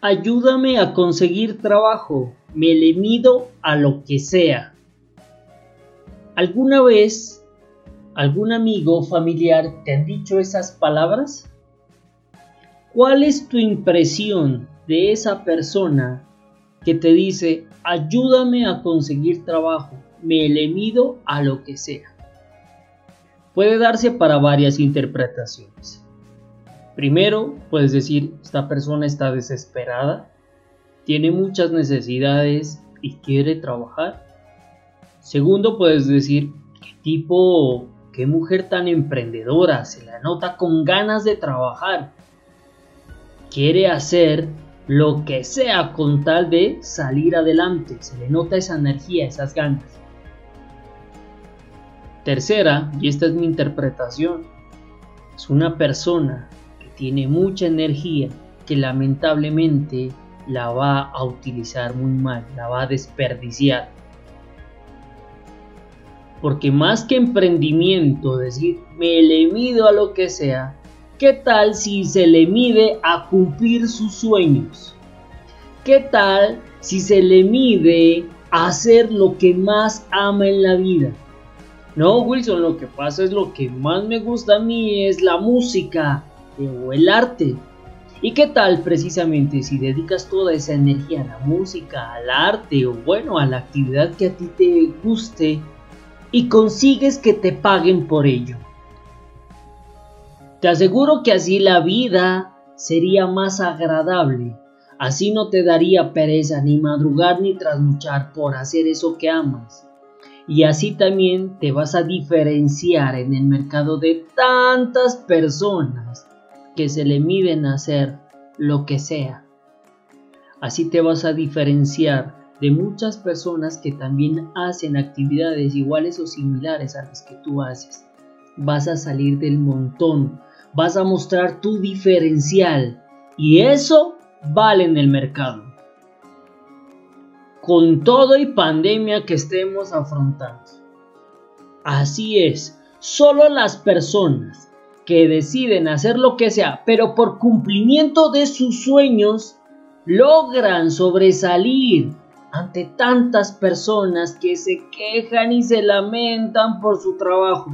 ayúdame a conseguir trabajo, me le mido a lo que sea. ¿Alguna vez algún amigo o familiar te han dicho esas palabras? ¿Cuál es tu impresión de esa persona que te dice, ayúdame a conseguir trabajo, me le mido a lo que sea? Puede darse para varias interpretaciones. Primero, puedes decir, esta persona está desesperada, tiene muchas necesidades y quiere trabajar. Segundo, puedes decir, qué tipo, qué mujer tan emprendedora, se la nota con ganas de trabajar. Quiere hacer lo que sea con tal de salir adelante, se le nota esa energía, esas ganas. Tercera, y esta es mi interpretación, es una persona tiene mucha energía que lamentablemente la va a utilizar muy mal, la va a desperdiciar. Porque más que emprendimiento, decir, me le mido a lo que sea, ¿qué tal si se le mide a cumplir sus sueños? ¿Qué tal si se le mide a hacer lo que más ama en la vida? No, Wilson, lo que pasa es lo que más me gusta a mí es la música, o el arte. ¿Y qué tal precisamente si dedicas toda esa energía a la música, al arte o bueno, a la actividad que a ti te guste y consigues que te paguen por ello? Te aseguro que así la vida sería más agradable. Así no te daría pereza ni madrugar ni trasnochar por hacer eso que amas. Y así también te vas a diferenciar en el mercado de tantas personas que se le miden a hacer lo que sea. Así te vas a diferenciar de muchas personas que también hacen actividades iguales o similares a las que tú haces. Vas a salir del montón, vas a mostrar tu diferencial y eso vale en el mercado. Con todo y pandemia que estemos afrontando. Así es, solo las personas que deciden hacer lo que sea, pero por cumplimiento de sus sueños, logran sobresalir ante tantas personas que se quejan y se lamentan por su trabajo.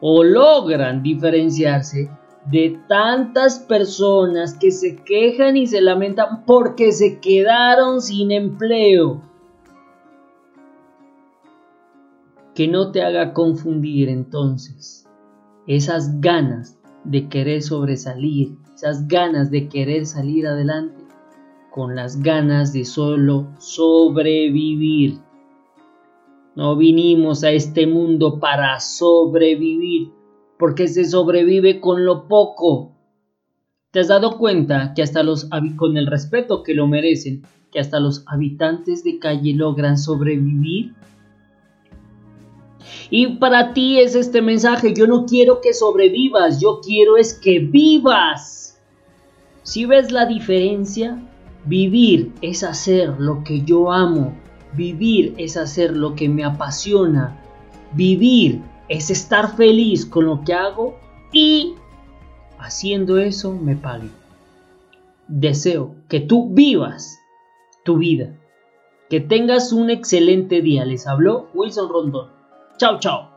O logran diferenciarse de tantas personas que se quejan y se lamentan porque se quedaron sin empleo. Que no te haga confundir entonces esas ganas de querer sobresalir, esas ganas de querer salir adelante, con las ganas de solo sobrevivir. No vinimos a este mundo para sobrevivir, porque se sobrevive con lo poco. ¿Te has dado cuenta que hasta los con el respeto que lo merecen, que hasta los habitantes de calle logran sobrevivir y para ti es este mensaje, yo no quiero que sobrevivas, yo quiero es que vivas. Si ves la diferencia, vivir es hacer lo que yo amo, vivir es hacer lo que me apasiona, vivir es estar feliz con lo que hago y haciendo eso me pague. Deseo que tú vivas tu vida. Que tengas un excelente día. Les habló Wilson Rondón. Tchau, tchau.